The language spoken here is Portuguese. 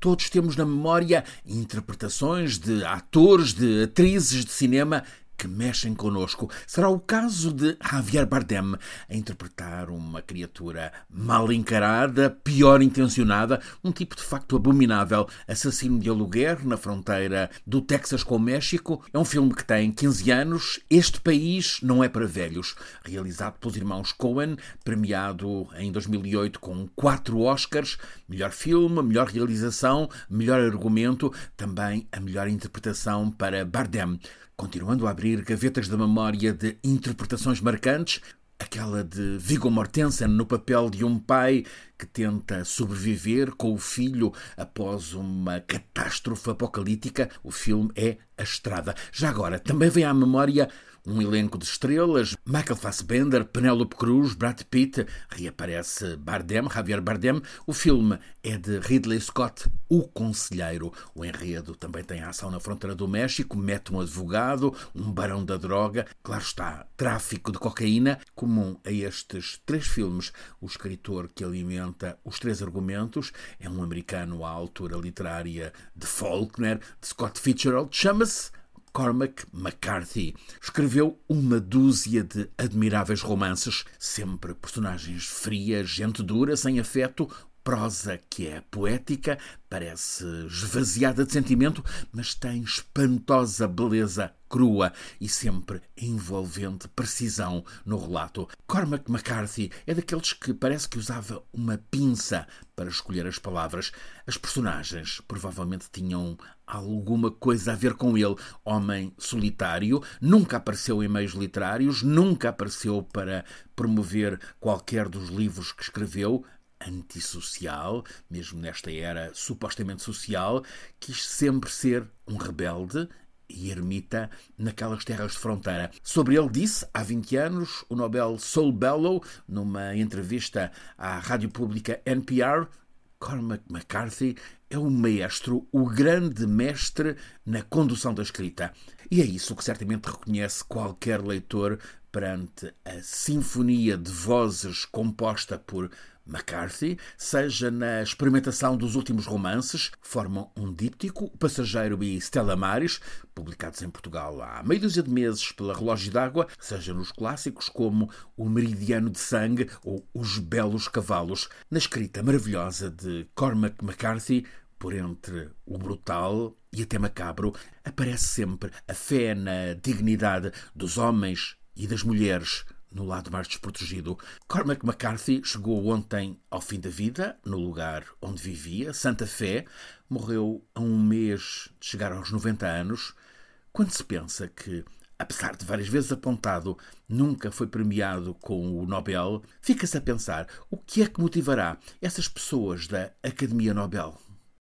Todos temos na memória interpretações de atores, de atrizes de cinema que mexem connosco. Será o caso de Javier Bardem a interpretar uma criatura mal encarada, pior intencionada, um tipo de facto abominável, assassino de aluguer na fronteira do Texas com o México. É um filme que tem 15 anos. Este país não é para velhos. Realizado pelos irmãos Coen, premiado em 2008 com quatro Oscars: melhor filme, melhor realização, melhor argumento, também a melhor interpretação para Bardem. Continuando a abrir gavetas da memória de interpretações marcantes, aquela de Viggo Mortensen no papel de um pai que tenta sobreviver com o filho após uma catástrofe apocalíptica. O filme é A Estrada. Já agora, também vem à memória um elenco de estrelas, Michael Fassbender, Penélope Cruz, Brad Pitt, reaparece Bardem, Javier Bardem. O filme é de Ridley Scott, O Conselheiro. O enredo também tem ação na fronteira do México, mete um advogado, um barão da droga, claro está, tráfico de cocaína, comum a estes três filmes. O escritor que alimenta os três argumentos é um americano à altura literária de Faulkner, de Scott Fitzgerald, chama-se Cormac McCarthy. Escreveu uma dúzia de admiráveis romances, sempre personagens frias, gente dura, sem afeto, prosa que é poética, parece esvaziada de sentimento, mas tem espantosa beleza crua e sempre envolvente precisão no relato. Cormac McCarthy é daqueles que parece que usava uma pinça para escolher as palavras. As personagens provavelmente tinham alguma coisa a ver com ele. Homem solitário, nunca apareceu em meios literários, nunca apareceu para promover qualquer dos livros que escreveu, antissocial, mesmo nesta era supostamente social, quis sempre ser um rebelde e ermita naquelas terras de fronteira. Sobre ele disse, há 20 anos, o Nobel Saul Bellow, numa entrevista à rádio pública NPR, Cormac McCarthy é o maestro, o grande mestre na condução da escrita. E é isso que certamente reconhece qualquer leitor perante a sinfonia de vozes composta por McCarthy, seja na experimentação dos últimos romances, formam um díptico, Passageiro e Stella Maris, publicados em Portugal há meio dúzia de meses pela Relógio d'Água, seja nos clássicos como O Meridiano de Sangue ou Os Belos Cavalos, na escrita maravilhosa de Cormac McCarthy, por entre o brutal e até macabro, aparece sempre a fé na dignidade dos homens e das mulheres no lado mais desprotegido. Cormac McCarthy chegou ontem ao fim da vida, no lugar onde vivia, Santa Fé. Morreu a um mês de chegar aos 90 anos. Quando se pensa que, apesar de várias vezes apontado, nunca foi premiado com o Nobel, fica-se a pensar o que é que motivará essas pessoas da Academia Nobel.